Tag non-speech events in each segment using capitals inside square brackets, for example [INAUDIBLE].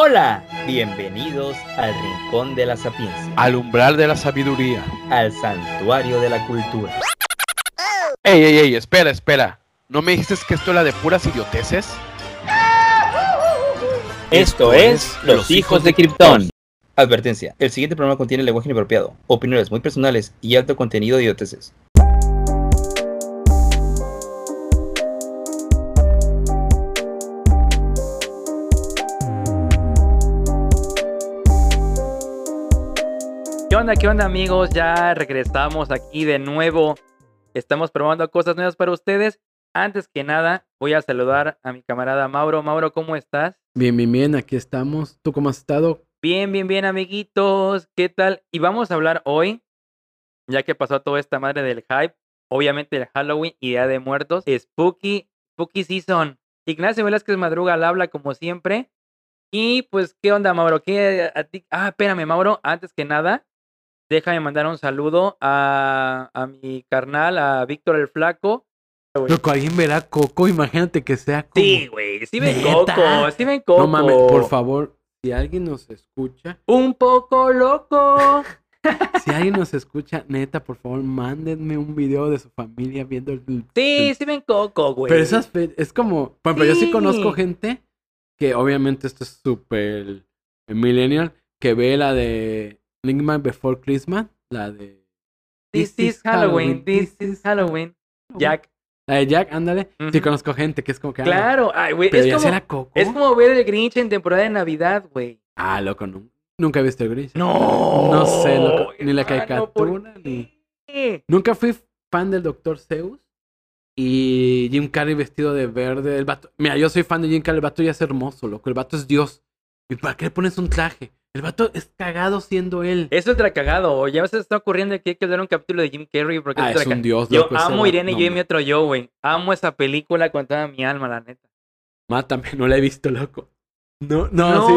Hola, bienvenidos al Rincón de la Sapiencia, Al umbral de la sabiduría. al Santuario de la Cultura. Ey, ey, ey, espera, espera. ¿No me dijiste que esto era de puras idioteces? Esto es Los Hijos de Krypton. Advertencia, el siguiente programa contiene lenguaje inapropiado, opiniones muy personales y alto contenido de idioteces. Onda, qué onda amigos? Ya regresamos aquí de nuevo. Estamos probando cosas nuevas para ustedes. Antes que nada, voy a saludar a mi camarada Mauro. Mauro, ¿cómo estás? Bien, bien, bien, aquí estamos. ¿Tú cómo has estado? Bien, bien, bien, amiguitos. ¿Qué tal? Y vamos a hablar hoy, ya que pasó toda esta madre del hype, obviamente el Halloween y Día de Muertos, Spooky, Spooky Season. Ignacio Velázquez Madruga al habla como siempre. Y pues, ¿qué onda, Mauro? ¿Qué a ti? Ah, espérame, Mauro, antes que nada, déjame mandar un saludo a, a mi carnal, a Víctor el Flaco. Loco, alguien verá Coco, imagínate que sea como... Sí, güey, sí ven ¿Neta? Coco, sí ven Coco. No mames, por favor, si alguien nos escucha, Un poco loco. [LAUGHS] si alguien nos escucha, neta, por favor, mándenme un video de su familia viendo el... Sí, el- sí ven Coco, güey. Pero esas fe- es como, por ejemplo, yo Sí. conozco gente que obviamente esto es súper millennial, que ve la de Linkman Before Christmas, la de... This is Halloween, this is Halloween. Jack. La de Jack, ándale. Sí Ujú. conozco gente que es como que... ah, Claro, ay, es como, es ver el Grinch en temporada de Navidad, güey. Ah, loco, no. Nunca he visto el Grinch. No. No sé, loco, ni la ¿por caricatura, ni-? Nunca fui fan del Dr. Zeus. Y Jim Carrey vestido de verde. El vato... Mira, yo soy fan de Jim Carrey. El vato ya es hermoso, loco. El vato es Dios. ¿Y para qué le pones un traje? El vato es cagado siendo él. Eso es ultra cagado. Ya se está ocurriendo que hay que ver un capítulo de Jim Carrey. Porque ah, es es ultra un dios, Yo amo. Irene No, y yo y mi otro yo, güey. Amo esa película con toda mi alma, la neta. Mátame, no la he visto, loco. No, no, ¡No! sí.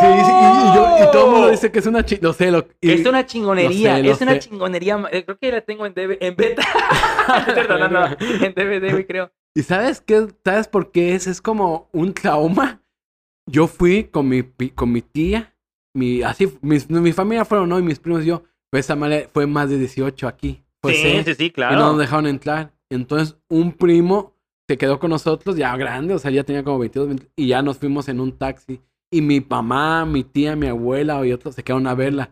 Sí, sí, y, yo- y todo el mundo dice que es una chi... Lo sé, lo... y- Es una chingonería, lo sé, lo es una chingonería. eh, Creo que la tengo en, DV en beta. [LAUGHS] [LAUGHS] No, no, en DVD, güey, creo. ¿Y sabes qué? ¿Sabes por qué es? Es como un trauma. Yo fui con mi, con mi tía, mi, así, mis- mi familia fueron, ¿no? Y mis primos y yo. Pero esa madre fue más de 18 aquí. Fue sí, sí, sí, Y no claro. nos dejaron entrar. Entonces, un primo se quedó con nosotros, ya grande, o sea, ya tenía como 22, 20, y ya nos fuimos en un taxi. Y mi mamá, mi tía, mi abuela y otros se quedaron a verla.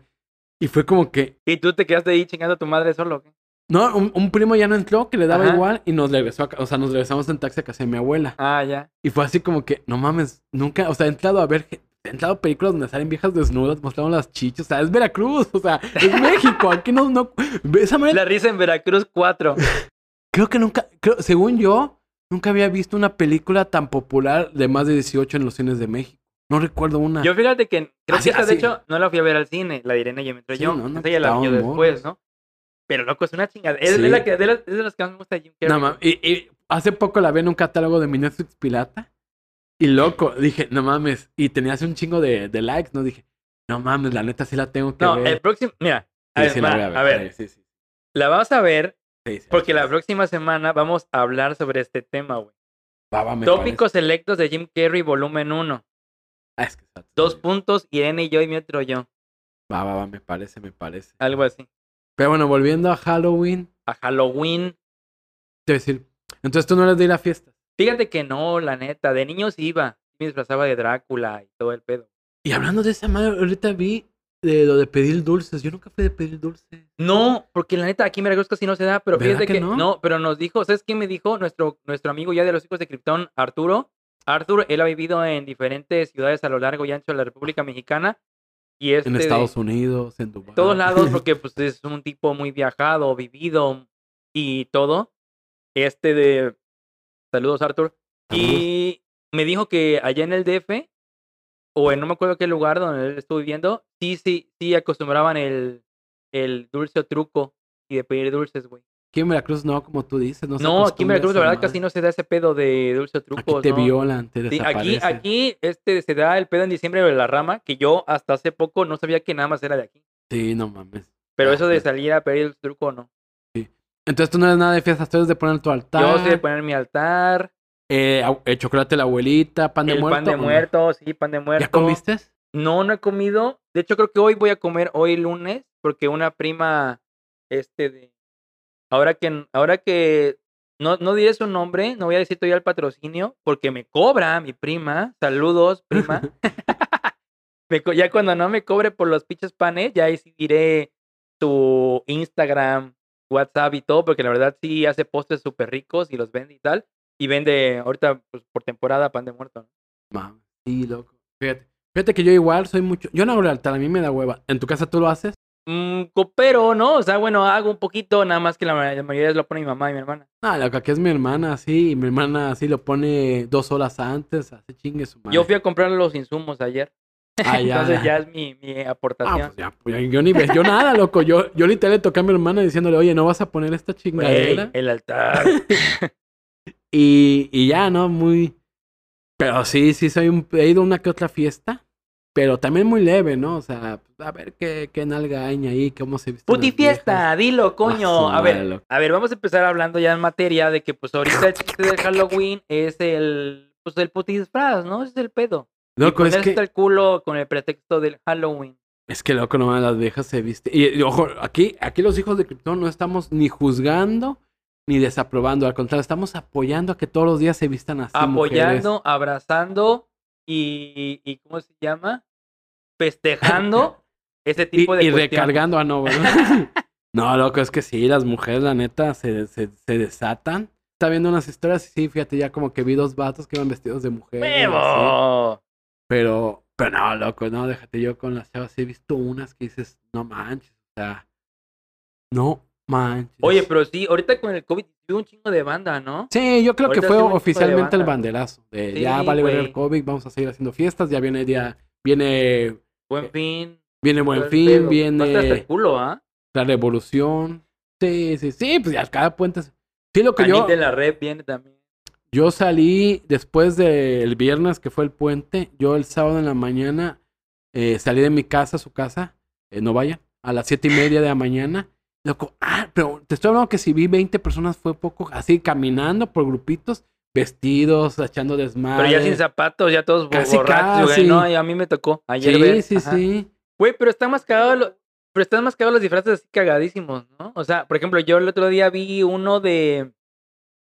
Y fue como que, Y tú te quedaste ahí chingando a tu madre solo. ¿qué? no, un, un primo ya no entró, que le daba Ajá. igual, y nos regresó, a o sea, nos regresamos en taxi a casa de mi abuela. Ah, ya. Y fue así como que, no mames, nunca, o sea, he entrado a ver, ge- he entrado a películas donde salen viejas desnudas, mostraron las chichas, o sea, es Veracruz, o sea, es [LAUGHS] México, aquí no, no, esa manera, La risa en Veracruz 4. [LAUGHS] creo que nunca, creo, según yo, nunca había visto una película tan popular de más de 18 en los cines de México. No recuerdo una. Yo fíjate que creo Así- que esa, de hecho, no la fui a ver al cine, la de Irene y Metro Sí, yo. no, no, Esa ya la vi después. ¿no? Pero loco, es una chingada. Es, Sí. es la que, de, las, de las que más me gusta de Jim Carrey. no y, y hace poco la vi en un catálogo de mi Netflix pirata. Y loco, dije, no mames, y tenía así un chingo de, de likes, ¿no? Dije, no mames, la neta sí la tengo que no, ver. el próximo. Mira, a Sí, ver, sí la voy a ver. a ver, Sí, sí, la vas a ver sí, sí, porque la próxima semana vamos a hablar sobre este tema, güey. Va, va, me Tópicos selectos de Jim Carrey, volumen 1. parece. Ah, es que Dos puntos, Irene y yo y mi otro yo. Va, va, va, me parece, me parece. Algo así. Pero bueno, volviendo a Halloween, A Halloween. te a decir, entonces tú no eres de ir a fiestas. Fíjate que no, la neta. De niños iba. Me disfrazaba de Drácula y todo el pedo. Y hablando de esa madre, ahorita vi de lo de pedir dulces. Yo nunca fui de pedir dulces. No, porque la neta aquí en Veracruz casi no se da, pero ¿Verdad fíjate que que, no? no? pero nos dijo, ¿sabes qué me dijo nuestro, nuestro amigo ya de los hijos de Krypton, Arturo? Arthur, él ha vivido en diferentes ciudades a lo largo y ancho de la República Mexicana y este En de Estados Unidos, en Dubái. todos lados [LAUGHS] porque pues es un tipo muy viajado, vivido y todo. Este de saludos Arthur y me dijo que allá en el DF o en no me acuerdo qué lugar donde él estuvo viviendo, sí, sí, sí acostumbraban el, el dulce o truco y de pedir dulces, güey. Aquí en Veracruz no, como tú dices. No, se No, aquí en Veracruz la verdad casi no se da ese pedo de dulce o Aquí trucos. te ¿no? violan, te Sí, aquí, aquí este, se da el pedo en diciembre de la rama, que yo hasta hace poco no sabía que nada más era de aquí. Sí, no mames. Pero Ah, eso de salir a pedir el truco, no. Entonces tú no eres nada de fiestas, tú eres de poner tu altar. Yo sé de poner mi altar, Eh, el chocolate de la abuelita, pan de el muerto. pan de muerto, sí, pan de muerto. ¿Ya comiste? No, no he comido. De hecho, creo que hoy voy a comer hoy lunes, porque una prima, este de. Ahora que, ahora que no, no diré su nombre, no voy a decir todavía el patrocinio, porque me cobra mi prima. Saludos, prima. [LAUGHS] Me ya cuando no me cobre por los pinches panes, ya ahí sí diré tu Instagram, WhatsApp y todo, porque la verdad sí hace postres súper ricos y los vende y tal. Y vende ahorita pues, por temporada pan de muerto. ¿no? Sí, loco. Fíjate. Fíjate que yo igual soy mucho. Yo no hago lealtad, a mí me da hueva. ¿En tu casa tú lo haces? Mm, coopero, ¿no? O sea, bueno, hago un poquito, nada más que la, la mayoría lo pone mi mamá y mi hermana. No, lo que es mi hermana, sí. Y mi hermana así lo pone dos horas antes. Hace chingue su madre. Yo fui a comprar los insumos ayer. Ah, ya. Entonces ya es mi, mi Ah, aportación. pues ya, pues ya, yo ni ves, yo nada, loco. Yo, yo literal le toqué a mi hermana diciéndole, oye, ¿no vas a poner esta chingadera? el altar. [LAUGHS] Y, y ya, ¿no? Muy. Pero sí, sí, soy un. He ido a una que otra fiesta. Pero también muy leve, ¿no? O sea, pues, a ver qué, qué nalga hay ahí, cómo se viste. Puti fiesta, dilo, coño. su A ver, loco. a ver, vamos a empezar hablando ya en materia de que pues ahorita el chiste de Halloween es el pues el puti disfraz, ¿no? Es el pedo. Loco, y es que, el culo con el pretexto del Halloween. es que loco, nomás las viejas se visten. Y, y, ojo, aquí, aquí los hijos de Krypton no estamos ni juzgando ni desaprobando. Al contrario, estamos apoyando a que todos los días se vistan así. apoyando, abrazando y, y ¿cómo se llama? Festejando [LAUGHS] ese tipo y, de y cuestiones. recargando a no, ¿verdad? [LAUGHS] [LAUGHS] no, loco, es que sí, las mujeres, la neta, se, se, se desatan. Está viendo unas historias y sí, fíjate, ya como que vi dos vatos que iban vestidos de mujer. ¡Huevo! Pero, pero no, loco, no, déjate yo con las chavas. He visto unas que dices, no manches, o sea, no manches. Oye, pero sí, ahorita con el COVID vi un chingo de banda, ¿no? Sí, yo creo que fue hubo oficialmente el banderazo. De Sí, ya vale ver el. COVID, vamos a seguir haciendo fiestas. Ya viene día, viene, Buen fin. viene Buen Fin, pedo. Estar hasta el viene culo, ¿ah? la revolución. Sí, sí, sí, pues ya cada puente. Sí, lo que Anit yo, de la red viene también. Yo salí después del viernes que fue el puente. Yo el sábado en la mañana eh, salí de mi casa, su casa, eh, no vayan, a las siete y media de la mañana. Loco, ah, pero te estoy hablando que si vi 20 personas fue poco, así caminando por grupitos, vestidos, echando desmadre. Pero ya sin zapatos, ya todos Casi, borrachos, güey. casi. No, y a mí me tocó ayer Sí, ver. sí, Ajá. sí. Güey, pero están más cagados los... Pero están más cagados los disfraces así cagadísimos, ¿no? O sea, por ejemplo, yo el otro día vi uno de...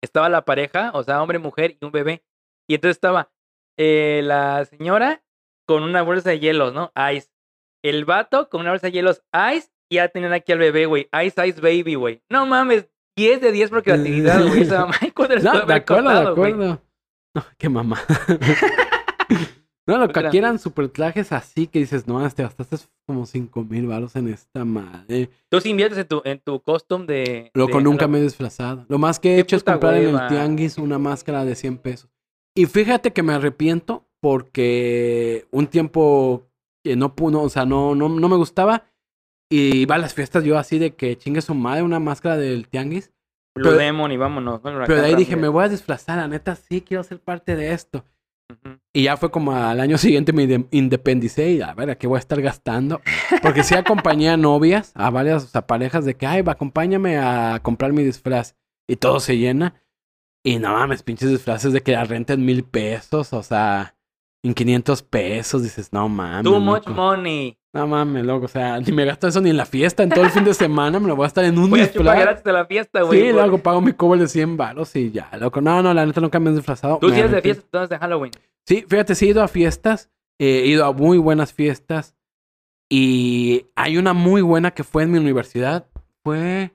Estaba la pareja, o sea, hombre, mujer y un bebé. Y entonces estaba eh, la señora con una bolsa de hielos, ¿no? Ice. El vato con una bolsa de hielos Ice y ya tenían aquí al bebé, güey. Ice, Ice Baby, güey. No mames, 10 de 10 por creatividad, güey. Esa mamá, [LAUGHS] ¿cuándo les No, de acuerdo, de costado, acuerdo. No, qué mamá. [LAUGHS] no, lo que eran super trajes así que dices, no, te gastaste como cinco mil baros en esta madre. Tú sí inviertes en tu, en tu costume de... Loco, de nunca me he disfrazado. Lo más que he hecho es comprar en el tianguis una máscara de 100 pesos. Y fíjate que me arrepiento porque un tiempo que no pudo, o sea, no, no, no me gustaba. Y iba a las fiestas yo así de que chingue su madre una máscara del tianguis. Blue Pero- Demon y vámonos. Bueno, Pero de ahí dije, me voy a disfrazar, la neta, sí quiero ser parte de esto. Y ya fue como al año siguiente me inde- independicé y a ver, ¿a qué voy a estar gastando? Porque sí acompañé a novias, a varias o parejas de que, ay, va, acompáñame a comprar mi disfraz. Y todo se llena. Y no mames, pinches disfraces de que la renta en mil pesos, o sea, en 500 pesos. Dices, no mames. Too much loco. money. No mames, loco, o sea, ni me gasto eso ni en la fiesta, en todo el fin de semana me lo voy a estar en un Voy a disfraz. gratis de la fiesta, güey. Sí, por- luego pago mi cover de 100 baros y ya, loco. No, no, la neta nunca me he disfrazado. Tú eres de arrepiento. fiesta, entonces de Halloween. Sí, fíjate, sí he ido a fiestas, eh, he ido a muy buenas fiestas y hay una muy buena que fue en mi universidad. Fue,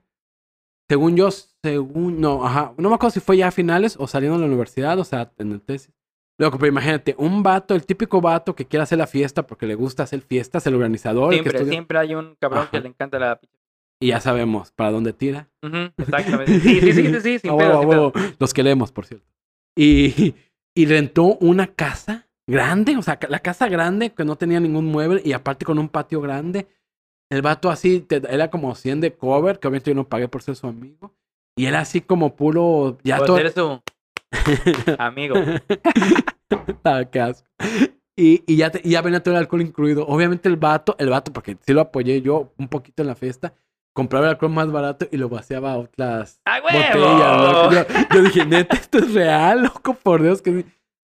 según yo, según, no, ajá, no me acuerdo si fue ya a finales o saliendo de la universidad, o sea, en el tesis. Loco, pero imagínate, un vato, el típico vato que quiere hacer la fiesta porque le gusta hacer fiestas, el organizador, el que Siempre, estudia- siempre hay un cabrón que Ajá. le encanta la y ya sabemos para dónde tira. Ujú, exactamente. Sí, sí, sí, sí, sí, [LAUGHS] sin pedo, sin pedo. Los queremos, por cierto. Y, y rentó una casa grande, o sea, la casa grande que no tenía ningún mueble y aparte con un patio grande. El vato así, te- era como 100 de cover, que obviamente yo no pagué por ser su amigo. Y era así como puro, ya todo... [LAUGHS] amigo. [LAUGHS] Ah, qué asco. Y, y ya, te- y ya venía todo el alcohol incluido. Obviamente el vato, el vato, porque sí lo apoyé yo un poquito en la fiesta, compraba el alcohol más barato y lo vaciaba a otras ¡A botellas. Yo, yo dije, neta, esto es real, loco, por Dios. que.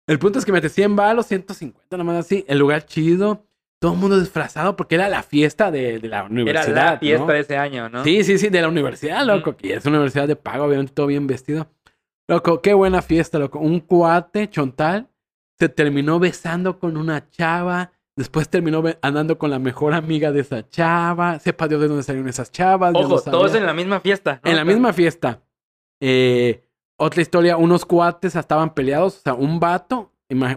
El punto es que me 100 balos, 150, nomás así. El lugar chido, todo el mundo disfrazado porque era la fiesta de, de la Era universidad. la fiesta ¿no? de ese año, ¿no? Sí, sí, sí, de la universidad, loco. Que es una universidad de pago, obviamente todo bien vestido. Loco, qué buena fiesta, loco. Un cuate, Chontal, se terminó besando con una chava. Después terminó andando con la mejor amiga de esa chava. Sepa Dios de dónde salieron esas chavas. Ojo, todos en la misma fiesta. ¿no? En la misma fiesta. Eh, otra historia, unos cuates estaban peleados. O sea, un vato,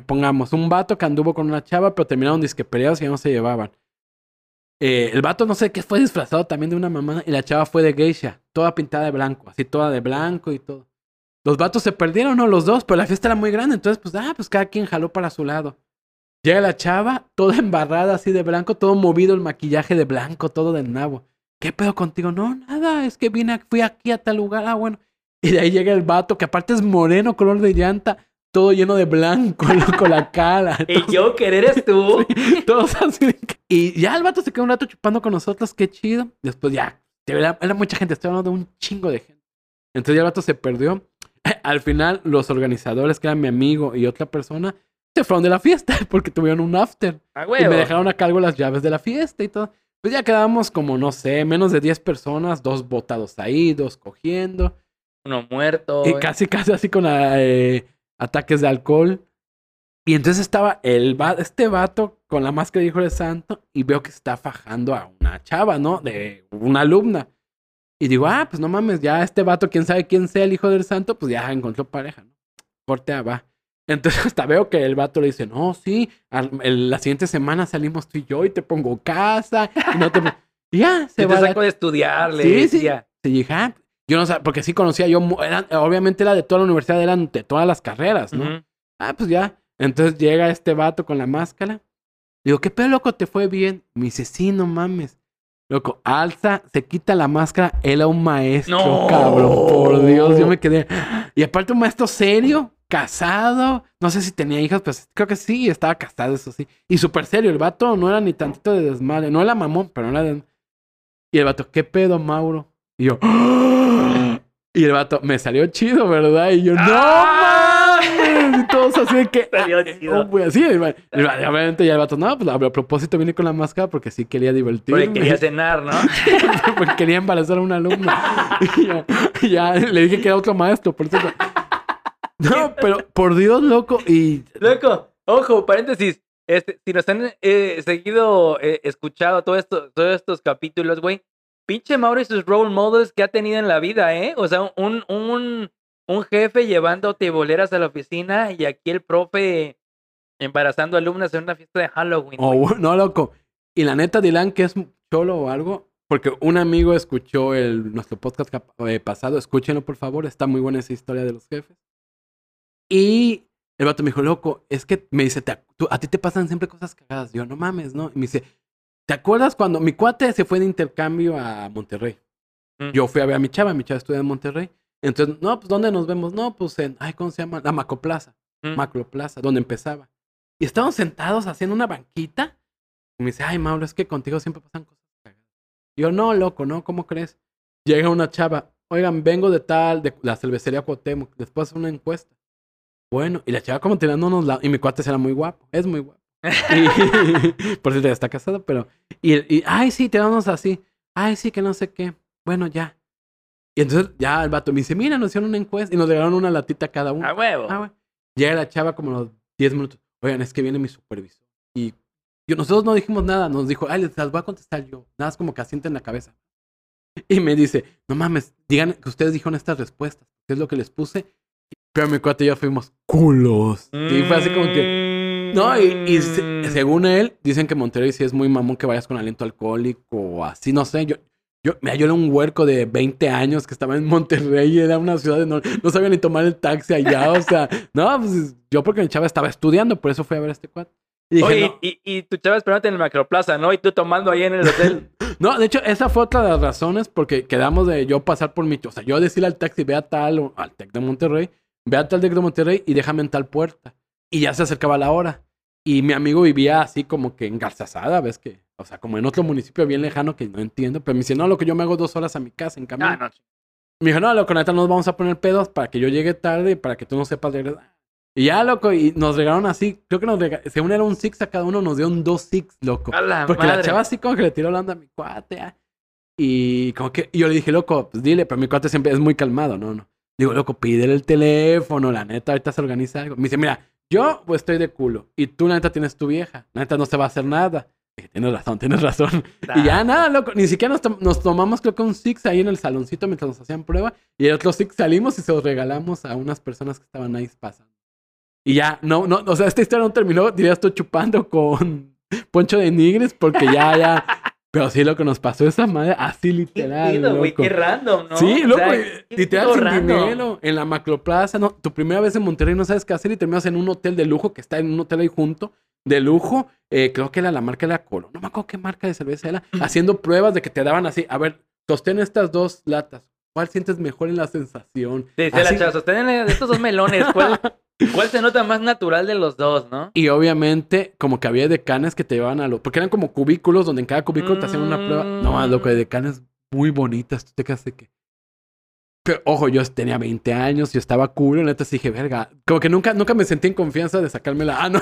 pongamos, un vato que anduvo con una chava, pero terminaron disque peleados y ya no se llevaban. Eh, el vato, no sé qué, fue disfrazado también de una mamada y la chava fue de geisha, toda pintada de blanco, así toda de blanco y todo. Los vatos se perdieron, ¿no? Los dos, pero la fiesta era muy grande, entonces, pues, ah, pues cada quien jaló para su lado. Llega la chava, toda embarrada así de blanco, todo movido el maquillaje de blanco, todo de nabo. ¿Qué pedo contigo? No, nada, es que vine, a- fui aquí a tal lugar, ah, bueno. [LAUGHS] Y de ahí llega el vato, que aparte es moreno, color de llanta, todo lleno de blanco, [LAUGHS] loco, la cara. [LAUGHS] El todo- Joker eres tú. todos así Y ya el vato se quedó un rato chupando con nosotros, qué chido. Después ya, era, era mucha gente, estoy hablando de un chingo de gente. Entonces ya el vato se perdió. [LAUGHS] Al final, los organizadores, que eran mi amigo y otra persona, se fueron de la fiesta [LAUGHS] porque tuvieron un after. Y me dejaron a cargo las llaves de la fiesta y todo. Pues ya quedamos como, no sé, menos de 10 personas, dos botados ahí, dos cogiendo. Uno muerto. Y casi, casi así con eh, ataques de alcohol. Y entonces estaba el va- este vato con la máscara de hijo de santo y veo que está fajando a una chava, ¿no? De una alumna. Y digo, ah, pues no mames, ya este vato, quién sabe quién sea el hijo del santo, pues ya encontró pareja, ¿no? Corte a va. Entonces [LAUGHS] hasta veo que el vato le dice, no, sí, al- el- la siguiente semana salimos tú y yo y te pongo casa. Y, no te... [LAUGHS] y ya, se va te la saco de estudiar, le Sí, sí. decía. Sí, dije, ah, yo no sé, porque sí conocía yo, eran- obviamente era de toda la universidad, eran de todas las carreras, ¿no? Ah, pues ya. Entonces llega este vato con la máscara. Digo, ¿qué pedo, loco? ¿Te fue bien? Me dice, sí, no mames. Loco, alza, se quita la máscara, él era un maestro, No. cabrón, por Dios, yo me quedé. Y aparte un maestro serio, casado, no sé si tenía hijas, pues creo que sí, estaba casado, eso sí. Y súper serio, el vato no era ni tantito de desmadre, no era mamón, pero no era de... Y el vato, ¿qué pedo, Mauro? Y yo, "Ah". y el vato, me salió chido, ¿verdad? Y yo, no ¡Ah! Y todos así de que. Pues, así, y y obviamente ya el vato, no, pues a propósito vine con la máscara porque sí quería divertirme. Porque quería cenar, ¿no? [LAUGHS] porque quería embarazar a una alumna. Y ya, y ya le dije que era otro maestro, por eso. No, pero por Dios, loco. Y Loco, ojo, paréntesis. Este, si nos han eh, seguido, eh, escuchado todo esto, todos estos capítulos, güey, pinche Mauro y sus role models que ha tenido en la vida, ¿eh? O sea, un, un, un jefe llevándote boleras a la oficina y aquí el profe embarazando alumnas en una fiesta de Halloween. Oh, güey. no, loco. Y la neta, Dylan, que es cholo o algo, porque un amigo escuchó el, nuestro podcast eh, pasado, escúchenlo por favor, está muy buena esa historia de los jefes. Y el vato me dijo, loco, es que me dice, "Te tú- a ti te pasan siempre cosas cagadas. Yo, no mames, ¿no? Y me dice, ¿te acuerdas cuando mi cuate se fue de intercambio a Monterrey? Mm. Yo fui a ver a mi chava, mi chava estudia en Monterrey. Entonces, no, pues ¿dónde nos vemos? No, pues en, ay, ¿cómo se llama? La Macroplaza. Mm. Macroplaza, donde empezaba. Y estábamos sentados haciendo una banquita. Y me dice, ay, Mauro, es que contigo siempre pasan cosas cagadas. Yo, no, loco, no, ¿cómo crees? Llega una chava, oigan, vengo de tal, de la cervecería Cuauhtémoc, después una encuesta. Bueno, y la chava como tirándonos la... Y mi cuate era muy guapo, es muy guapo. Y- [LAUGHS] por cierto, ya está casado, pero... Y, y, ay, sí, tirándonos así. Ay, sí, que no sé qué. Bueno, ya. Y entonces ya el vato me dice, mira, nos hicieron una encuesta y nos regalaron una latita cada uno. A huevo. Ah, güey. Llega la chava como los 10 minutos. Oigan, es que viene mi supervisor. Y yo, nosotros no dijimos nada. Nos dijo, ay, les las voy a contestar yo. Nada, es como que asienten la cabeza. Y me dice, no mames, digan que ustedes dijeron estas respuestas. ¿Qué es lo que les puse? Pero mi cuate y yo fuimos culos. Y fue así como que... No, y, y se- Mm. según él, dicen que Monterrey sí es muy mamón que vayas con aliento alcohólico o así, no sé. Yo, yo, mira, yo era un huerco de 20 años que estaba en Monterrey era una ciudad de no, no sabía ni tomar el taxi allá, o sea, [LAUGHS] no, pues yo porque mi chava estaba estudiando, por eso fui a ver a este cuate. Y dije, Oye, no, y, y tu chava esperándote en el Macroplaza, ¿no? Y tú tomando ahí en el hotel. [LAUGHS] no, de hecho, esa fue otra de las razones porque quedamos de yo pasar por mi, o sea, yo decirle al taxi, ve a tal, o al TEC de Monterrey, ve a tal TEC de Monterrey y déjame en tal puerta. Y ya se acercaba la hora. Y mi amigo vivía así como que engarzazada, ves que O sea, como en otro municipio bien lejano que no entiendo. Pero me dice, no, lo que yo me hago dos horas a mi casa en camino. Ah, no. Me dijo, no, loco, neta, nos vamos a poner pedos para que yo llegue tarde y para que tú no sepas regresar. Y ya, loco, y nos regalaron así. Creo que nos regalaron, según era un six a cada uno, nos dio un dos six, loco. La Porque la madre. chava así como que le tiró la onda a mi cuate. ah. Y como que y yo le dije, loco, pues dile, pero mi cuate siempre es muy calmado, no, no. Digo, loco, pídele el teléfono, la neta, ahorita se organiza algo. Me dice, mira, yo pues estoy de culo. Y tú, la neta, tienes tu vieja. La neta, no se va a hacer nada. Dije, tienes razón, tienes razón. [LAUGHS] Y ya nada, loco. Ni siquiera nos, tom- nos tomamos, creo que un six ahí en el saloncito mientras nos hacían prueba. Y el otro six salimos y se los regalamos a unas personas que estaban ahí pasando. Y ya, no, no, o sea, esta historia no terminó, dirías tú, chupando con [LAUGHS] Poncho de Nigres, porque ya, ya. [LAUGHS] Pero sí, lo que nos pasó esa madre, así Qué literal. pedo, güey, loco. qué random, ¿no? Sí, O loco, sea, y- qué literal sin random. dinero, en la macroplaza, no, tu primera vez en Monterrey no sabes qué hacer y terminas en un hotel de lujo que está en un hotel ahí junto, de lujo, eh, creo que era la marca de la Colo, no me acuerdo qué marca de cerveza era, haciendo pruebas de que te daban así, a ver, sostén estas dos latas, ¿cuál sientes mejor en la sensación? Dice la Así- chava, sostén estos dos melones, ¿cuál, [LAUGHS] cuál se nota más natural de los dos, no? Y obviamente, como que había decanes que te llevaban a lo. Porque eran como cubículos donde en cada cubículo te hacían una prueba. No más, loco, de decanes muy bonitas. Tú te quedas de que. Pero, ojo, yo tenía 20 años, yo estaba cool, neta, dije, verga. Como que nunca, nunca me sentí en confianza de sacarme la. [LAUGHS] Ah, no.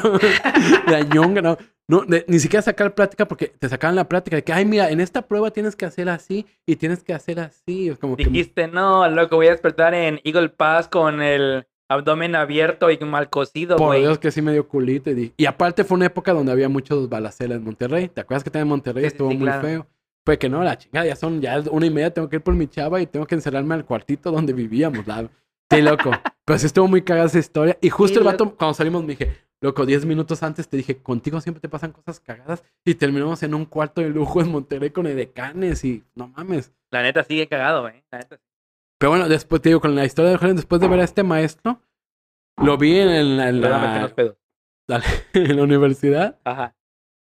la ñonga, no. No, de- ni siquiera sacar plática porque te sacaban la plática de que, ay, mira, en esta prueba tienes que hacer así y tienes que hacer así. Es como que. Dijiste, no, loco, voy a despertar en Eagle Pass con el abdomen abierto y mal cocido, Por. Dios que sí me dio culito. Y, aparte fue una época donde había muchos balaceras en Monterrey. ¿Te acuerdas que también en Monterrey sí, estuvo sí, muy claro. feo? Fue que no, la chingada, ya son, ya es una y media, tengo que ir por mi chava y tengo que encerrarme al cuartito donde vivíamos. La... Sí, loco. Pero sí estuvo muy cagada esa historia. Y justo el vato, loco. cuando salimos, me dije, loco, 10 minutos antes te dije, contigo siempre te pasan cosas cagadas. Y terminamos en un cuarto de lujo en Monterrey con edecanes y no mames. La neta sigue cagado, güey. La neta. Pero bueno, después te digo, con la historia de Jorge, después de ver a este maestro, lo vi en, en la- en la- pedos. [LAUGHS] en la universidad. Ajá.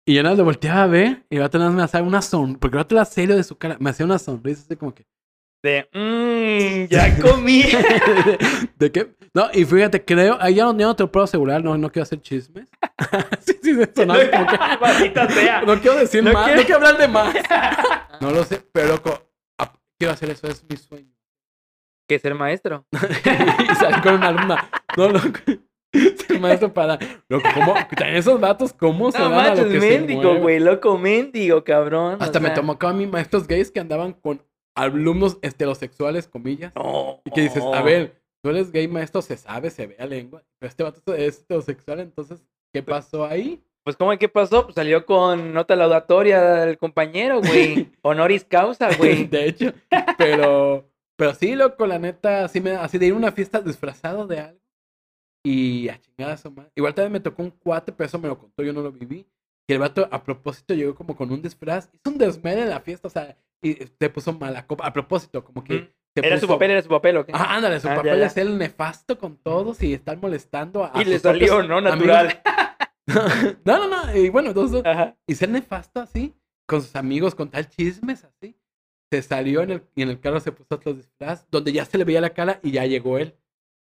Y yo nada más le volteaba a ver y el vato nada más me hacía una sonrisa. Porque el vato era serio de su cara. Me hacía una sonrisa así como que. De, mmm, ya comí. [LAUGHS] ¿De qué? No, y fíjate, creo. Ahí ya no, no te lo puedo asegurar. No, no quiero hacer chismes. [LAUGHS] sí, sí, sí, [LAUGHS] sonaba como que. Sea. No quiero decir No más. quiero- No quiero hablar de más. no lo sé, pero loco. Quiero hacer eso, es mi sueño. ¿Qué ser maestro? y salir con una alumna. No, loco. Maestro para. Loco, ¿cómo? Esos vatos, ¿cómo se No dan a lo que se mendigo, güey. Loco mendigo, cabrón. o Hasta me sea, tomó a mí maestros gays que andaban con alumnos heterosexuales, comillas. No. Y que dices, a ver, tú eres gay maestro, se sabe, se ve a lengua. Pero este vato es heterosexual, entonces, ¿qué pasó ahí? Pues, ¿cómo qué pasó? Pues salió con nota laudatoria del compañero, güey. [LAUGHS] Honoris causa, güey. [LAUGHS] de hecho, pero, pero sí, loco, la neta, así, me, así de ir a una fiesta disfrazado de algo. Y a chingada su madre. Igual también me tocó un cuate, pero eso me lo contó, yo no lo viví. Que el vato a propósito llegó como con un disfraz. Hizo un desmedre en la fiesta, o sea, y te puso mala copa. A propósito, como que. Mm. Era su papel, era su papel, ¿o qué? Ah, ándale, su Ah, ya, papel ya. es el nefasto con todos y estar molestando a. y le salió, ¿no? Natural. [LAUGHS] no, no, no. Y bueno, entonces, Ajá. y ser nefasto así, con sus amigos, con tal chismes así. Se salió en el, y en el carro se puso otro disfraz, donde ya se le veía la cara y ya llegó él.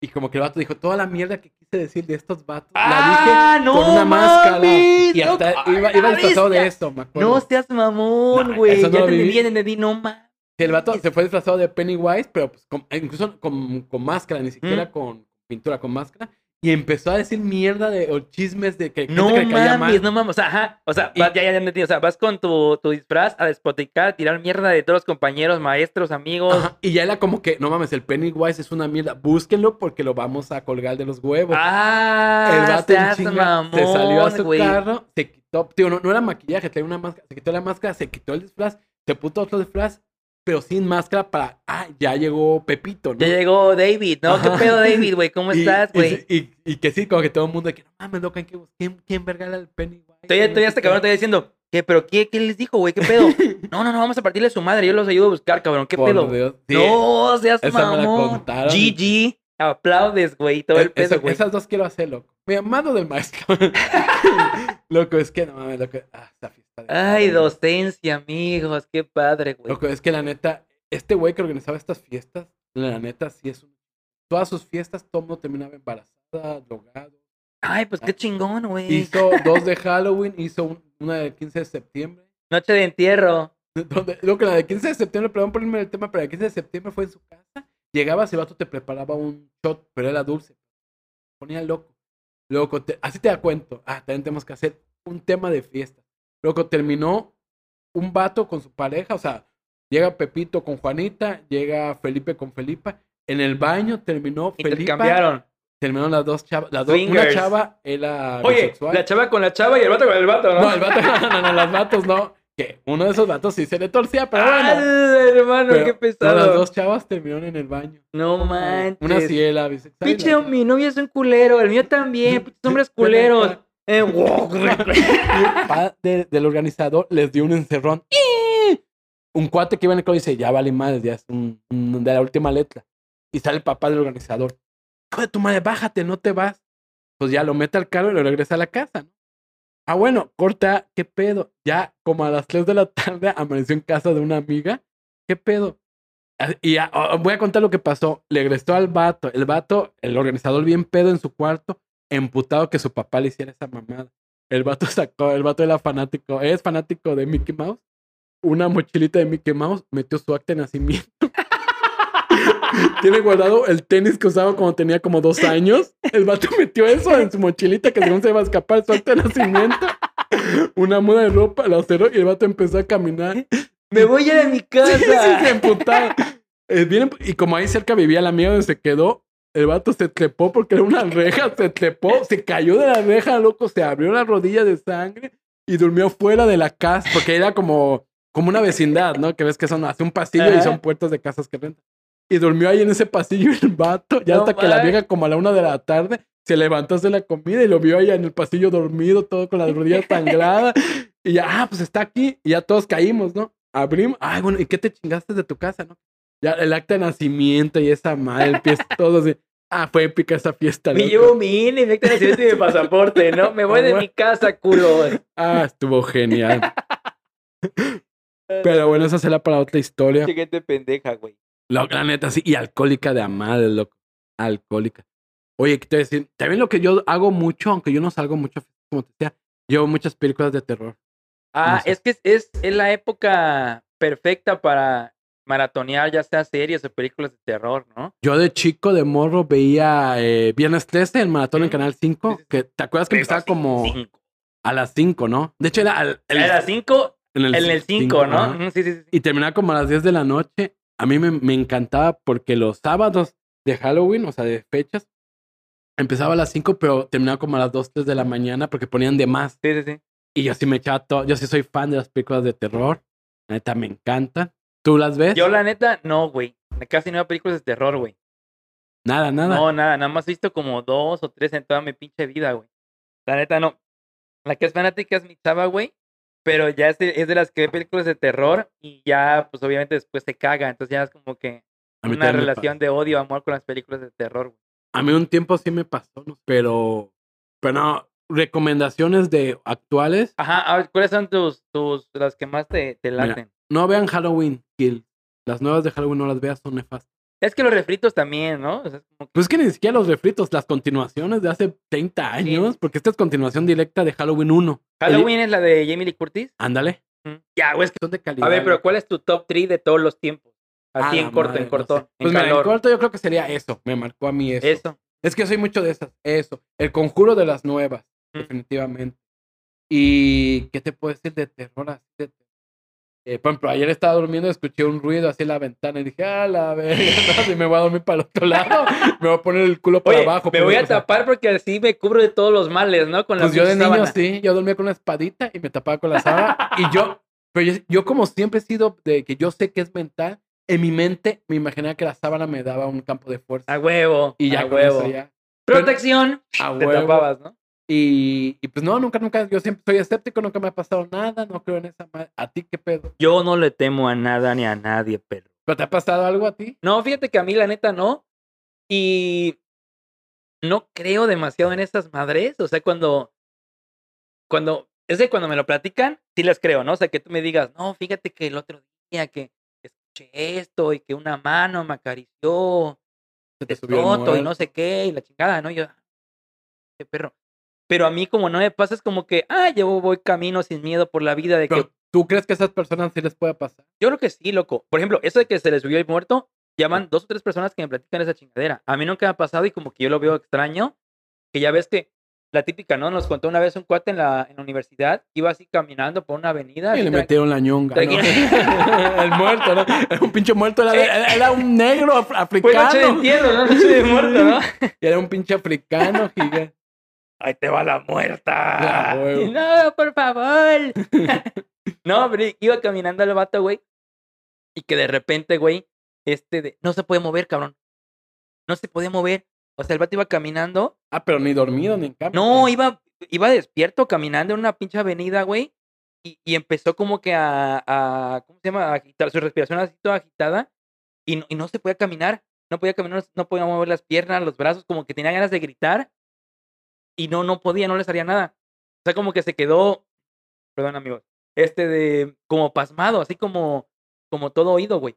Y como que el vato dijo, toda la mierda que quise decir de estos vatos, ¡Ah, la no dije con una máscara. Y hasta ¡No, iba, iba disfrazado de eso, me acuerdo. No seas mamón, No, güey. no ya te entendí, entendí, no mames. El vato se fue disfrazado de Pennywise, pero pues con- incluso con, con máscara, ni siquiera Mm. con pintura, con máscara. Y empezó a decir mierda de, o chismes de que No que mames, mal. no mames. O sea, ajá. O sea, Y- vas- ya, ya, ya entendí. O sea, vas con tu, tu disfraz a despoticar, a tirar mierda de todos los compañeros, maestros, amigos. Ajá, Y ya era como que, no mames, el Pennywise es una mierda. Búsquenlo porque lo vamos a colgar de los huevos. Ah, el vato en seas chinga mamón, se salió a su carro, se quitó, tío, no, no era maquillaje, traía una máscara, se quitó la máscara, se quitó el disfraz, se puso otro disfraz, pero sin máscara para, ah, ya llegó Pepito, ¿no? Ya llegó David, ¿no? Ajá. ¿Qué pedo, David, güey? ¿Cómo [LAUGHS] Y- estás, güey? y, y que sí, como que todo el mundo, de que no mames, loca, ¿quién, quién, quién verga era el Pennywise? Todavía, todavía este cabrón está diciendo, ¿qué? ¿Pero qué, qué les dijo, güey? ¿Qué pedo? [LAUGHS] No, no, no, vamos a partirle su madre. Yo los ayudo a buscar, cabrón. ¿Qué Por pedo? Dios, sí. No, seas Esa me la mamón. contaron. GG. Aplaudes, güey. Todo el Es- pedo, esa- güey. esas dos quiero hacer, loco. Mi amado del maestro. [LAUGHS] loco, es que no mames, loco. Ah, esta fiesta. de- Ay, docencia, amigos. Qué padre, güey. Loco, es que la neta, este güey que organizaba estas fiestas, la neta sí es un... Todas sus fiestas, todo el mundo terminaba embarazada, drogado. Ay, pues qué chingón, güey. Hizo dos de Halloween, hizo un- una del 15 de septiembre. Noche de entierro. [LAUGHS] Donde, lo que la de 15 de septiembre, perdón por irme del tema, pero la de 15 de septiembre fue en su casa. Llegabas y el vato te preparaba un shot, pero era dulce. Ponía loco. Loco, te- así te da cuento. Ah, también tenemos que hacer un tema de fiesta. Loco, terminó un vato con su pareja, o sea, llega Pepito con Juanita, llega Felipe con Felipa. En el baño terminó. Intercambiaron. Terminaron las dos chavas. Las dos, una chava era Oye, bisexual. la chava con la chava y el vato con el vato, ¿no? No, el vato, [LAUGHS] no, no, no, los vatos no. Que uno de esos vatos sí se le torcía, pero bueno. ¡Ah, hermano, Pero- qué pesado! las dos chavas terminaron en el baño. No manches. Una era bisexual. Pinche, mi novio es un culero, el mío también, pinches hombres culeros. Eh, de- del organizador les dio un encerrón. Un cuate que iba en el carro dice, ya vale madre, ya es un, un- de la última letra. Y sale el papá del organizador. Hijo de tu madre, bájate, no te vas. Pues ya lo mete al carro y lo regresa a la casa, ¿no? Ah, bueno, corta, ¿qué pedo? Ya como a las 3 de la [LAUGHS] tarde amaneció en casa de una amiga. ¿Qué pedo? Y voy a contar lo que pasó. Le regresó al vato. El vato, el organizador bien pedo en su cuarto, emputado que su papá le hiciera esa mamada. El vato [LAUGHS] sacó, el vato era fanático, es fanático de Mickey Mouse. Una mochilita de Mickey Mouse, metió su acta de nacimiento. [LAUGHS] Tiene guardado el tenis que usaba cuando tenía como dos años. El vato metió eso en su mochilita que según se iba a escapar su acta de nacimiento. Una muda de ropa, la cerró y el vato empezó a caminar. Me voy a ir a mi Sí, sí, sí, casa. Eh, y como ahí cerca vivía la amiga donde se quedó, el vato se trepó porque era una reja, se trepó, se cayó de la reja, loco, se abrió la rodilla de sangre y durmió fuera de la casa, porque era como, como una vecindad, ¿no? Que ves que son, hace un pasillo y son puertas de casas que rentan. Y durmió ahí en ese pasillo el vato, ya No hasta que la vieja como a la una de la tarde se levantó a hacer la comida y lo vio ahí en el pasillo dormido, todo con las rodillas sangradas. Y ya, ah, pues está aquí. Y ya todos caímos, ¿no? Abrimos. Ay, bueno, ¿y qué te chingaste de tu casa, no? Ya el acta de nacimiento y esa madre, el pie, [LAUGHS] todo así. Ah, fue épica esa fiesta. Me llevo mi INE, mi acta de nacimiento y mi pasaporte, ¿no? Me voy Ah, de bueno. mi casa, culo. Ah, estuvo genial. [LAUGHS] Pero bueno, esa será para otra historia. Siguiente pendeja, güey. La, la neta, sí. Y alcohólica de amar, loco. Alcohólica. Oye, ¿qué te voy a decir? También lo que yo hago mucho, aunque yo no salgo mucho, como te decía, llevo muchas películas de terror. Ah, No sé. es que es, es, es la época perfecta para maratonear ya sea series o películas de terror, ¿no? Yo de chico, de morro, veía eh, Viernes 13, el maratón en. Canal 5. Sí, sí, sí. Que, ¿Te acuerdas que empezaba como Cinco. a las 5, no? De hecho, era, al- el- Era 5 en el 5, cinco, ¿no? ajá. Sí, sí, sí. Y terminaba como a las 10 de la noche. A mí me, me encantaba porque los sábados de Halloween, o sea, de fechas, empezaba a las 5, pero terminaba como a las 2, 3 de la mañana porque ponían de más. Sí, sí, sí. Y yo sí me echaba todo. Yo sí soy fan de las películas de terror. La neta, me encantan. ¿Tú las ves? Yo, la neta, no, güey. Casi no veo películas de terror, güey. Nada, nada. No, nada, nada más he visto como dos o tres en toda mi pinche vida, güey. La neta, no. La que es fanática es mi chava, güey. Pero ya es de, es de las que ve películas de terror y ya, pues obviamente después se caga. Entonces ya es como que una relación de odio, amor con las películas de terror, güey. A mí un tiempo sí me pasó, ¿no? pero, pero no, recomendaciones de actuales, Ajá, a ver, ¿cuáles son tus, tus, las que más te, te Mira. laten? no vean Halloween Kill. Las nuevas de Halloween no las veas, son nefastas. Es que los refritos también, ¿no? O sea, es como que- Pues es que ni siquiera los refritos, las continuaciones de hace 30 años, porque esta es continuación directa de Halloween 1. Halloween es la de Jamie Lee Curtis. Ándale. Mm. Ya, güey, es que... Son de calidad. A ver, pero. ¿cuál es tu top 3 de todos los tiempos? Así en corto, madre, en corto, no sé. en Pues mira, en calor. corto yo creo que sería eso. Me marcó a mí eso. Eso. Es que yo soy mucho de esas. Eso. El conjuro de las nuevas, Mm. definitivamente. Y ¿qué te puedo decir de terror así de terror? Eh, por ejemplo, ayer estaba durmiendo y escuché un ruido así en la ventana y dije, ah, la verga, [LAUGHS] no, si me voy a dormir para el otro lado, [LAUGHS] me voy a poner el culo para Oye, abajo. me voy a sea, tapar porque así me cubro de todos los males, ¿no? Con la Pues yo de niño sí, yo dormía con una espadita y me tapaba con la sábana. y yo, pero yo, yo como siempre he sido de que yo sé que es mental, en mi mente me imaginaba que la sábana me daba un campo de fuerza. A huevo. y ya a huevo. ya. Protección. A Te huevo. tapabas, ¿no? Y, y pues no, nunca, nunca, yo siempre soy escéptico, nunca me ha pasado nada, no creo en esa madre. ¿A ti qué pedo? Yo no le temo a nada ni a nadie, perro. ¿Pero te ha pasado algo a ti? No, fíjate que a mí la neta no. Y no creo demasiado en esas madres. O sea, cuando. Cuando. Es de cuando me lo platican, sí les creo, ¿no? O sea, que tú me digas, no, fíjate que el otro día que escuché esto y que una mano me acarició Se te subió el y no sé qué, y la chingada, ¿no? Yo, qué perro. Pero a mí como no me pasa, es como que, ah, yo voy camino sin miedo por la vida de que Pero- ¿Tú crees que a esas personas sí les puede pasar? Yo creo que sí, loco. Por ejemplo, eso de que se les subió el muerto, ya van dos o tres personas que me platican esa chingadera. A mí nunca me ha pasado y como que yo lo veo extraño, que ya ves que la típica, ¿no? Nos contó una vez un cuate en la, en la universidad, iba así caminando por una avenida. Y le metieron la ñonga. [LAUGHS] el muerto, ¿no? Era un pinche muerto, era, era- era un negro af- Fue noche de africano. entierro, ¿no? Noche de muerto, ¿no? [LAUGHS] Era un pinche africano gigante. Ahí te va la muerta. [LAUGHS] No, por favor. [LAUGHS] no, pero iba caminando el vato, güey. Y que de repente, güey, este de... no se puede mover, cabrón. No se podía mover. O sea, el vato iba caminando. Ah, pero ni dormido ni en cama. No, iba, iba despierto caminando en una pinche avenida, güey. Y, y empezó como que a, a. ¿Cómo se llama? A agitar su respiración así toda agitada. Y no, y no se podía caminar. No podía caminar, no podía mover las piernas, los brazos, como que tenía ganas de gritar. Y no, no podía, no le salía nada. O sea, como que se quedó. Perdón, amigos. Este de. Como pasmado, así como. Como todo oído, güey.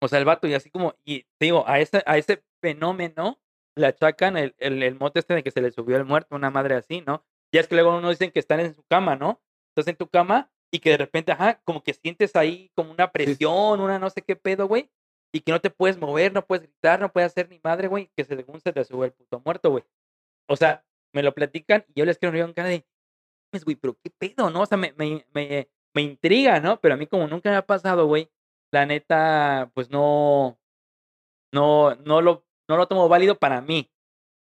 O sea, el vato, y así como. Y te digo, a ese, a ese fenómeno le achacan el, el, el mote este de que se le subió el muerto, una madre así, ¿no? Ya es que luego uno dicen que están en su cama, ¿no? Estás en tu cama y que de repente, ajá, como que sientes ahí como una presión, una no sé qué pedo, güey. Y que no te puedes mover, no puedes gritar, no puedes hacer ni madre, güey. Que según se te sube el puto muerto, güey. O sea, me lo platican y yo les quiero en cara de, "Mames, güey, pero qué pedo, ¿no? O sea, me, me, me, me intriga, ¿no? Pero a mí como nunca me ha pasado, güey, la neta, pues no, no, no lo, no lo tomo válido para mí.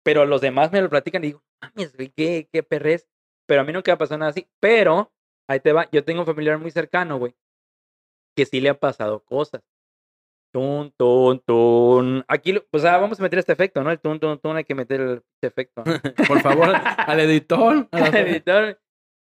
Pero los demás me lo platican y digo, mames, güey, qué, qué. Pero a mí nunca me ha pasado nada así. Pero, ahí te va, yo tengo un familiar muy cercano, güey, que sí le han pasado cosas. Tun, tun, tun. Aquí, lo- o sea, vamos a meter este efecto, ¿no? El tun, tun, tun, hay que meter el este efecto. [LAUGHS] Por favor, al editor. a la- [LAUGHS] Editor.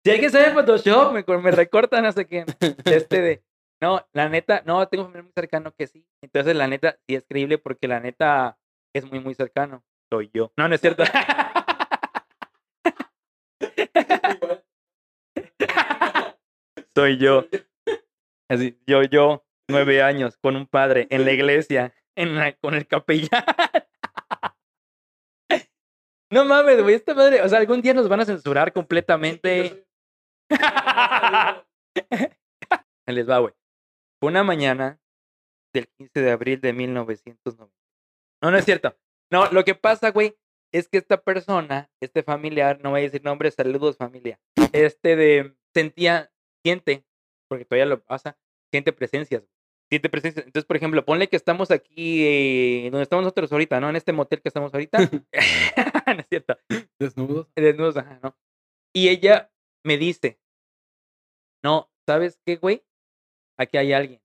Si alguien sabe Photoshop, me, me recorta, no sé qué. Este de. No, la neta, no, tengo un familiar muy cercano que sí. Entonces, la neta, sí es creíble porque la neta es muy, muy cercano. Soy yo. No, no es cierto. [LAUGHS] Soy yo. Así, yo, yo, nueve años, con un padre en la iglesia, en la- con el capellán. [LAUGHS] No mames, güey, esta madre, o sea, algún día nos van a censurar completamente. [LAUGHS] Les va, güey. Fue una mañana del 15 de abril de 1990. No, no es cierto. No, lo que pasa, güey, es que esta persona, este familiar, no voy a decir nombres, saludos familia, este de, sentía, siente, porque todavía lo pasa, siente presencias. güey. Siente presencias. Entonces, por ejemplo, ponle que estamos aquí, eh, donde estamos nosotros ahorita, ¿no? En este motel que estamos ahorita. [LAUGHS] [LAUGHS] no es cierto Desnudos. desnudos, ajá, ¿no? Y ella me dice, no, ¿sabes qué, güey? Aquí hay alguien.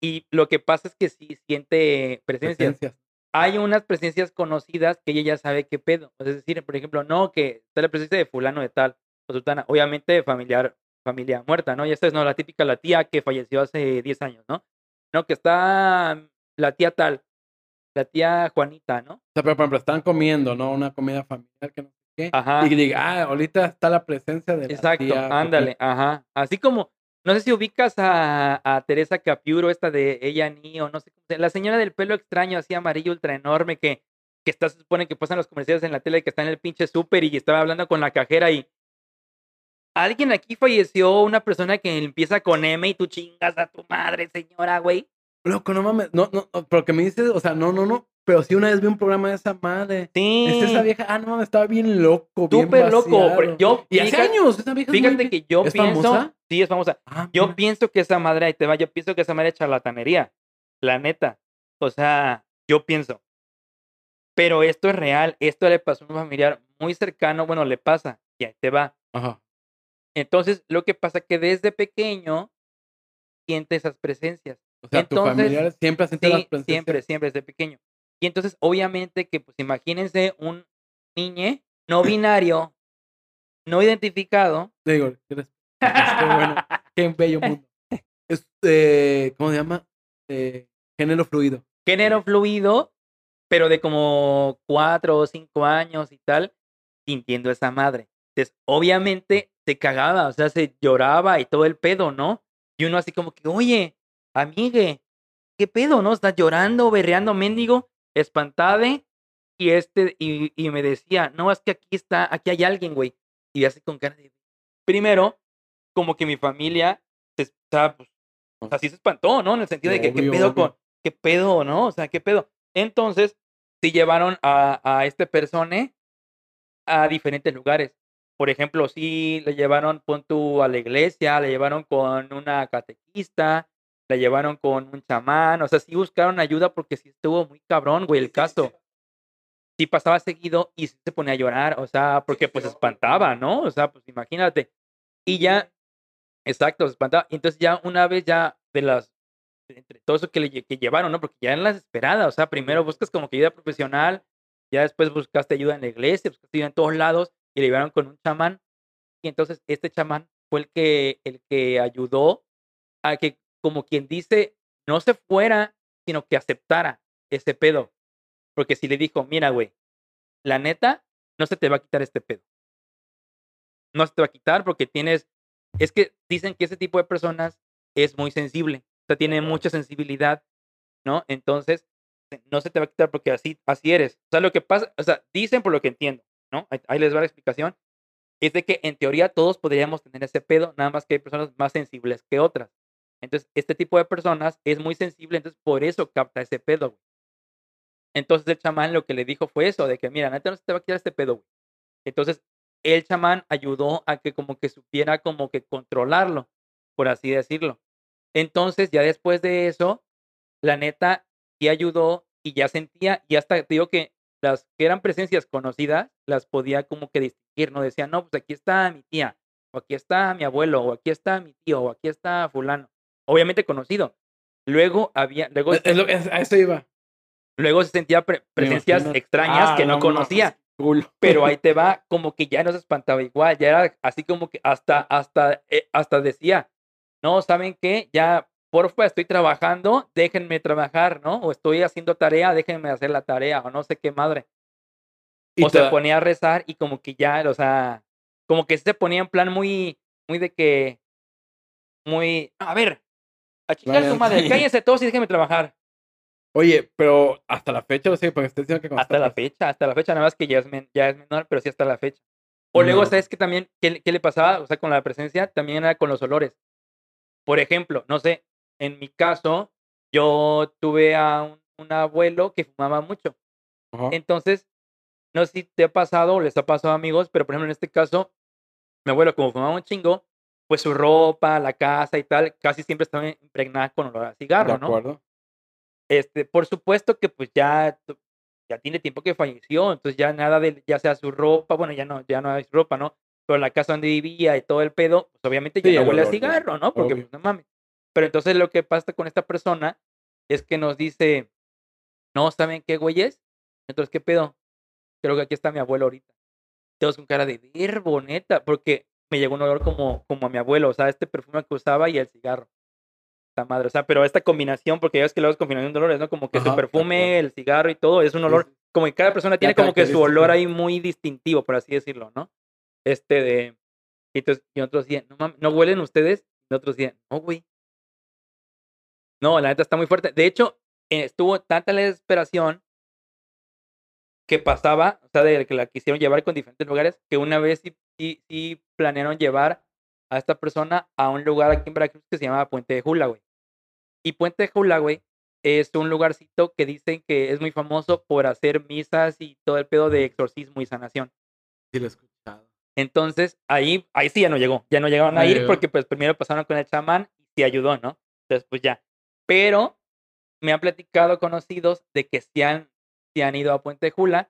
Y lo que pasa es que sí siente presencias. Presencias. Hay unas presencias conocidas que ella ya sabe qué pedo. Es decir, por ejemplo, no, que está la presencia de fulano de tal, o sultana, obviamente familiar, familia muerta, ¿no? Ya sabes, no, la típica, la tía que falleció hace 10 años, ¿no? No, que está la tía tal, la tía Juanita, ¿no? O sea, pero por ejemplo, están comiendo, ¿no? Una comida familiar que no sé qué. Ajá. Y diga, ah, ahorita está la presencia de la Exacto, tía, ándale, ajá. Así como, no sé si ubicas a, a Teresa Capiuro, esta de ella ni o no sé la señora del pelo extraño, así amarillo, ultra enorme, que, que está, se supone que pasan los comerciales en la tele, que está en el pinche súper y estaba hablando con la cajera y alguien aquí falleció, una persona que empieza con M y tú chingas a tu madre, señora, güey. Loco, no mames. No, no, no, pero que me dices, o sea, no, no, no. Pero sí una vez vi un programa de esa madre. Sí. Es esa vieja, ah, no mames, estaba bien loco, bien Súper loco. vaciado. pero Yo, Y hace fíjate- años, esa vieja es muy Fíjate que yo ¿Es pienso. famosa? Sí, es famosa. Ah, Yo mira. pienso que esa madre, ahí te va, yo pienso que esa madre es charlatanería. La neta. O sea, yo pienso. Pero esto es real. Esto le pasó a un familiar muy cercano. Bueno, le pasa. Y ahí te va. Ajá. Entonces, lo que pasa es que desde pequeño siente esas presencias. O sea, tu Entonces, familiar siempre siente las Sí, presencias. siempre, siempre desde pequeño. Y entonces, obviamente, que pues imagínense un niño no [LAUGHS] binario, no identificado. Digo, qué bueno, qué bello mundo. Es, eh, ¿Cómo se llama? Eh, género fluido. género fluido, pero de como cuatro o cinco años y tal, sintiendo esa madre. Entonces, obviamente se cagaba, o sea, se lloraba y todo el pedo, ¿no? Y uno así como que, oye, amigue, ¿qué pedo, no? Estás llorando, berreando, mendigo, espantade. Y este, y, y me decía, no, es que aquí está, aquí hay alguien, güey. Y así con cara de. Primero, como que mi familia se, o sea, pues, o sea, sí se espantó, ¿no? En el sentido de que, ¿qué pedo obvio. con, qué pedo, no? O sea, ¿qué pedo? Entonces, sí llevaron a, a este persone a diferentes lugares. Por ejemplo, sí le llevaron, pon tú, a la iglesia, le llevaron con una catequista, le llevaron con un chamán, o sea, sí buscaron ayuda porque sí estuvo muy cabrón, güey, el caso. Sí pasaba seguido y sí se ponía a llorar, o sea, porque pues se espantaba, ¿no? O sea, pues imagínate. Y ya, exacto, se espantaba. Y entonces ya una vez ya de las, entre todo eso que, le, que llevaron, ¿no? Porque ya en las esperadas, o sea, primero buscas como que ayuda profesional, ya después buscaste ayuda en la iglesia, buscaste ayuda en todos lados y le llevaron con un chamán. Y entonces este chamán fue el que, el que ayudó a que, como quien dice, no se fuera, sino que aceptara ese pedo. Porque si le dijo, mira, güey, la neta, no se te va a quitar este pedo. No se te va a quitar porque tienes, es que dicen que ese tipo de personas es muy sensible, o sea, tiene mucha sensibilidad, ¿no? Entonces, no se te va a quitar porque así, así eres. O sea, lo que pasa, o sea, dicen por lo que entiendo, ¿no? Ahí, les va la explicación. Es de que en teoría todos podríamos tener ese pedo, nada más que hay personas más sensibles que otras. Entonces, este tipo de personas es muy sensible, entonces por eso capta ese pedo. Entonces el chamán lo que le dijo fue eso, de que mira, neta no se te va a quitar este pedo. Entonces, el chamán ayudó a que como que supiera como que controlarlo, por así decirlo. Entonces, ya después de eso, la neta sí ayudó y ya sentía, y hasta digo que las que eran presencias conocidas, las podía como que distinguir, ¿no? Decía, no, pues aquí está mi tía, o aquí está mi abuelo, o aquí está mi tío, o aquí está fulano. Obviamente conocido. Luego había, luego, Es- lo- es- a eso iba. luego se sentía pre- presencias extrañas Ah, que no, no conocía. Pero ahí te va, como que ya no se espantaba igual, ya era así como que hasta, hasta, eh, hasta decía, no, ¿saben qué? Ya, porfa, estoy trabajando, déjenme trabajar, ¿no? O estoy haciendo tarea, déjenme hacer la tarea, o no sé qué madre. Y o te- se ponía a rezar y como que ya, o sea, como que se ponía en plan muy, muy de que, muy, a ver, a chingar su madre, sí. cállense todos y déjenme trabajar. Oye, pero hasta la fecha, o sea, porque usted diciendo que Hasta la fecha, hasta la fecha, nada más que ya es, men- ya es menor, pero sí hasta la fecha. O luego. ¿sabes qué también? ¿Qué, le- qué le pasaba? O sea, con la presencia, también era con los olores. Por ejemplo, no sé, en mi caso, yo tuve a un, un abuelo que fumaba mucho. Entonces, no sé si te ha pasado o les ha pasado a amigos, pero por ejemplo, en este caso, mi abuelo, como fumaba un chingo, pues su ropa, la casa y tal, casi siempre estaba impregnada con olor a cigarro, de ¿no? acuerdo. Este, por supuesto que pues ya, ya tiene tiempo que falleció, entonces ya nada de, ya sea su ropa, bueno, ya no, ya no hay ropa, ¿no? Pero la casa donde vivía y todo el pedo, pues obviamente ya Sí, no el huele a olor, cigarro, ¿no? Porque obvio. pues, no mames. Pero entonces lo que pasa con esta persona es que nos dice, no, ¿saben qué, güeyes? Entonces, ¿qué pedo? Creo que aquí está mi abuelo ahorita. Todos con cara de verbo, neta, porque me llegó un olor como, como a mi abuelo, o sea, este perfume que usaba y el cigarro. Esta madre, o sea, pero esta combinación, porque ya ves que luego es combinación de olores, ¿no? Como que Ajá, su perfume, el cigarro y todo, es un olor, sí. como que cada persona tiene como que su olor ahí muy distintivo, por así decirlo, ¿no? Este de, y entonces, y otros decían, no mames, ¿no huelen ustedes? Y otros decían, no, güey. No, la neta está muy fuerte. De hecho, eh, estuvo tanta la desesperación que pasaba, o sea, de que la quisieron llevar con diferentes lugares, que una vez sí, sí, sí planearon llevar a esta persona a un lugar aquí en Veracruz que se llama Puente de Jula, güey. Y Puente de Jula, güey, es un lugarcito que dicen que es muy famoso por hacer misas y todo el pedo de exorcismo y sanación. Sí, lo he escuchado. Entonces, ahí, ahí sí ya no llegó, ya no llegaron a ir llegó. porque pues primero pasaron con el chamán y sí ayudó, ¿no? Entonces, pues ya. Pero me han platicado conocidos de que sí han, sí han ido a Puente Jula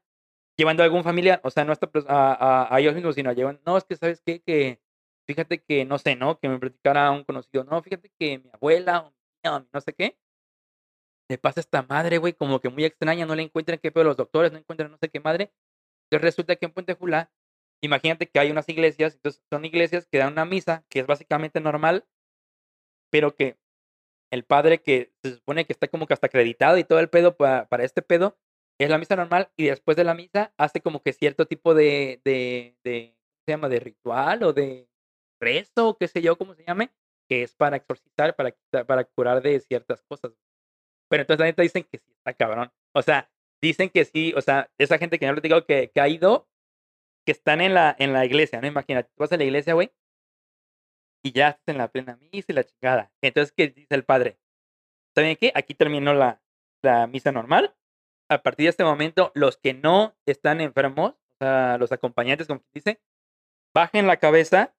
llevando a algún familiar, o sea, no a, a, a ellos mismos, sino llevan, no, es que sabes qué, que fíjate que, no sé, ¿no? Que me platicara un conocido, no, fíjate que mi abuela, o mi tía, o mi no sé qué, le pasa esta madre, güey, como que muy extraña, no le encuentran qué pedo los doctores, no encuentran no sé qué madre. Entonces resulta que en Puente Jula, imagínate que hay unas iglesias, entonces son iglesias que dan una misa, que es básicamente normal, pero que el padre que se supone que está como que hasta acreditado y todo el pedo para, para este pedo, es la misa normal y después de la misa hace como que cierto tipo de, de, de ¿cómo se llama? De ritual o de rezo, qué sé yo, cómo se llame, que es para exorcizar, para, para curar de ciertas cosas. Pero entonces la neta dicen que sí está cabrón. O sea, dicen que sí, o sea, esa gente que me ha platicado que, que ha ido, que están en la, en la iglesia, ¿no? Imagínate, tú vas a la iglesia, güey, y ya en la plena misa y la chingada. Entonces, ¿qué dice el padre? ¿Saben qué? Aquí terminó la, la misa normal. A partir de este momento, los que no están enfermos, o sea, los acompañantes, como dice, bajen la cabeza,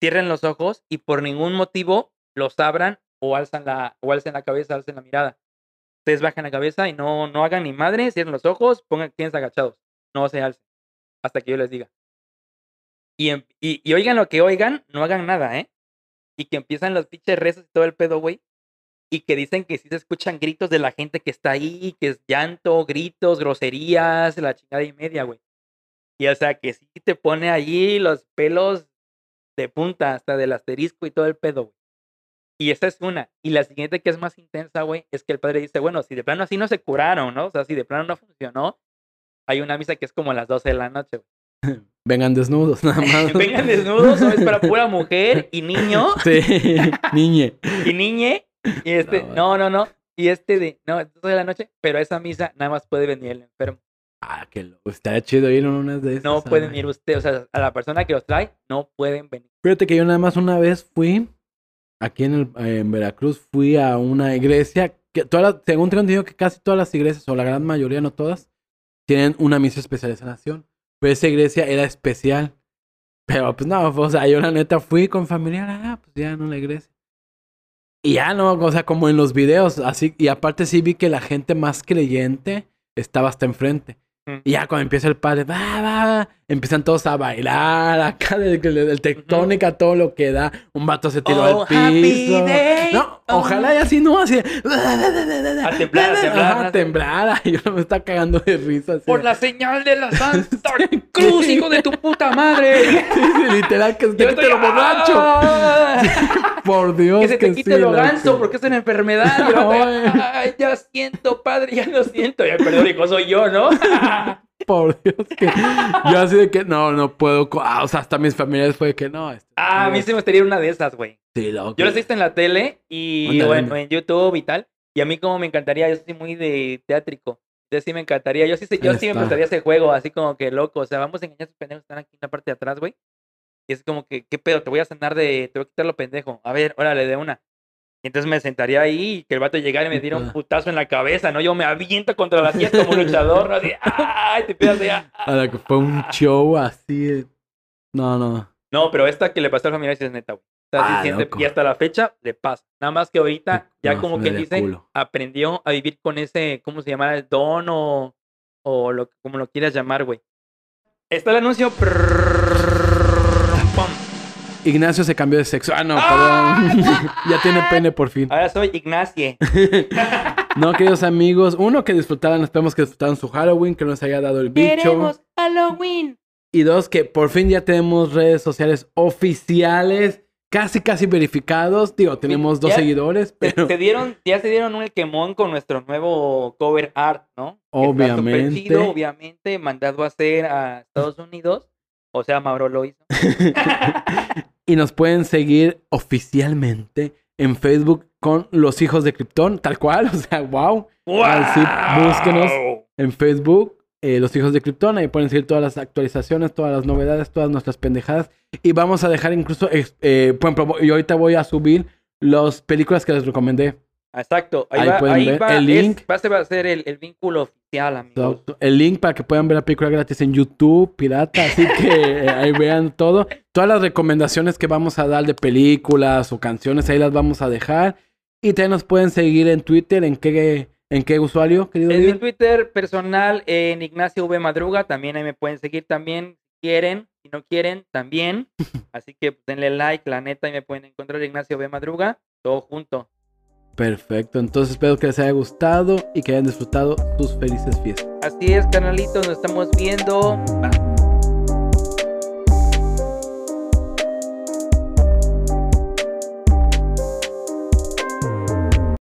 cierren los ojos y por ningún motivo los abran o alzan la, o alcen la cabeza, alcen la mirada. Ustedes bajen la cabeza y no, no hagan ni madre, cierren los ojos, pongan quienes agachados. No se alcen. Hasta que yo les diga. Y, em- y, y oigan lo que oigan, no hagan nada, ¿eh? Y que empiezan los pinches rezos y todo el pedo, güey. Y que dicen que sí se escuchan gritos de la gente que está ahí, que es llanto, gritos, groserías, la chingada y media, güey. Y o sea, que sí te pone allí los pelos de punta, hasta del asterisco y todo el pedo, güey. Y esa es una. Y la siguiente que es más intensa, güey, es que el padre dice, bueno, si de plano así no se curaron, ¿no? O sea, si de plano no funcionó, hay una misa que es como a las 12 de la noche, güey. Vengan desnudos, nada [LAUGHS] más. Vengan desnudos, es para pura mujer y niño [LAUGHS] Sí, niñe. y niñe. Y este, No, no, no, no. Y este de, no, 12 de la noche, pero a esa misa nada más puede venir el enfermo. Ah, qué loco. Estaría chido ir a unas de esas. No pueden ir ustedes, o sea, a la persona que los trae, no pueden venir. Fíjate que yo nada más una vez fui, aquí en, el- en Veracruz, fui a una iglesia, que todas las- según tengo entendido que casi todas las iglesias, o la gran mayoría, no todas, tienen una misa especial de sanación. Pero esa iglesia era especial. Pero pues no, o sea, yo la neta fui con familiar, ah, pues ya no la iglesia. Y ya no, o sea, como en los videos, así, y aparte sí vi que la gente más creyente estaba hasta enfrente. Mm. Y ya cuando empieza el padre, va, va, va, empiezan todos a bailar, acá del, del tectónica, todo lo que da. Un vato se tiró Oh, al piso. day. No, Oh. ojalá y así no, así. A temblar, a temblar, Ajá, a a temblar. Ay, Yo me está cagando de risa. así. Por la señal de la [LAUGHS] Santa Cruz, hijo de tu puta madre. Sí, sí, literal, que se te quite lo borracho. ¡Ah! Por Dios. Que se te sí, quite lo loco. ganso porque es una enfermedad. Y el Ay. Ya siento, padre, ya lo siento. Y el perdón, hijo, soy yo, ¿no? [LAUGHS] Por Dios, que yo así de que no, no puedo. ah, o sea, hasta mis familiares fue de que no. este, Ah, a mí se me gustaría una de esas, güey. Sí, loco. Yo las he visto en la tele y bueno, en YouTube y tal. Y a mí como me encantaría, yo soy muy de teátrico. Yo sí me encantaría, yo sí, yo Ahí sí me gustaría ese juego, así como que loco. O sea, vamos a engañar a esos pendejos que están aquí en la parte de atrás, güey. Y es como que, ¿qué pedo? Te voy a sanar de, te voy a quitar lo pendejo. A ver, órale, de una. Y entonces me sentaría ahí y que el vato llegara y me diera un putazo en la cabeza, ¿no? Yo me aviento contra la silla como luchador, ¿no? Así, ¡ay! Te pidas de, "Ah". A la que fue un show así. de- No, no. No, pero esta que le pasó al familiar es neta, güey. Ah, y hasta la fecha le pasa. Nada más que ahorita, ya No, como que dice, culo. aprendió a vivir con ese, ¿cómo se llama? El don o, o lo, como lo quieras llamar, güey. Está el anuncio. Pum. Ignacio se cambió de sexo. Ah, no, ¡Ah! perdón. [LAUGHS] ya tiene pene por fin. Ahora soy Ignacie. [LAUGHS] No, queridos amigos, uno que disfrutaran, esperemos que disfrutaran su Halloween, que nos haya dado el bicho. Halloween. Y dos, que por fin ya tenemos redes sociales oficiales, casi, casi verificados. Digo, tenemos dos ya- seguidores, Se, pero se dieron, ya se dieron un quemón con nuestro nuevo cover art, ¿no? Obviamente. chido, obviamente, mandado a hacer a Estados Unidos. O sea, Mauro lo hizo. [LAUGHS] y nos pueden seguir oficialmente en Facebook con Los Hijos de Krypton, tal cual, [LAUGHS] o sea, wow. Así, búsquenos. En Facebook, eh, Los Hijos de Krypton, ahí pueden seguir todas las actualizaciones, todas las novedades, todas nuestras pendejadas. Y vamos a dejar incluso, eh, por ejemplo, yo ahorita voy a subir las películas que les recomendé. Exacto. Ahí, Ahí va, pueden ahí ver va, el es- link. va a ser- va a ser el, el vínculo oficial, amigos. El link para que puedan ver la película gratis en YouTube, pirata, así que eh, ahí vean todo. Todas las recomendaciones que vamos a dar de películas o canciones, ahí las vamos a dejar. Y también nos pueden seguir en Twitter, ¿en qué, en qué usuario, querido En mi? Twitter personal, en Ignacio V Madruga, también ahí me pueden seguir también, si quieren, si no quieren, también. [LAUGHS] Así que pues, denle like, la neta, y me pueden encontrar Ignacio V Madruga, todo junto. Perfecto, entonces espero que les haya gustado y que hayan disfrutado sus felices fiestas. Así es, canalitos, nos estamos viendo. Bye.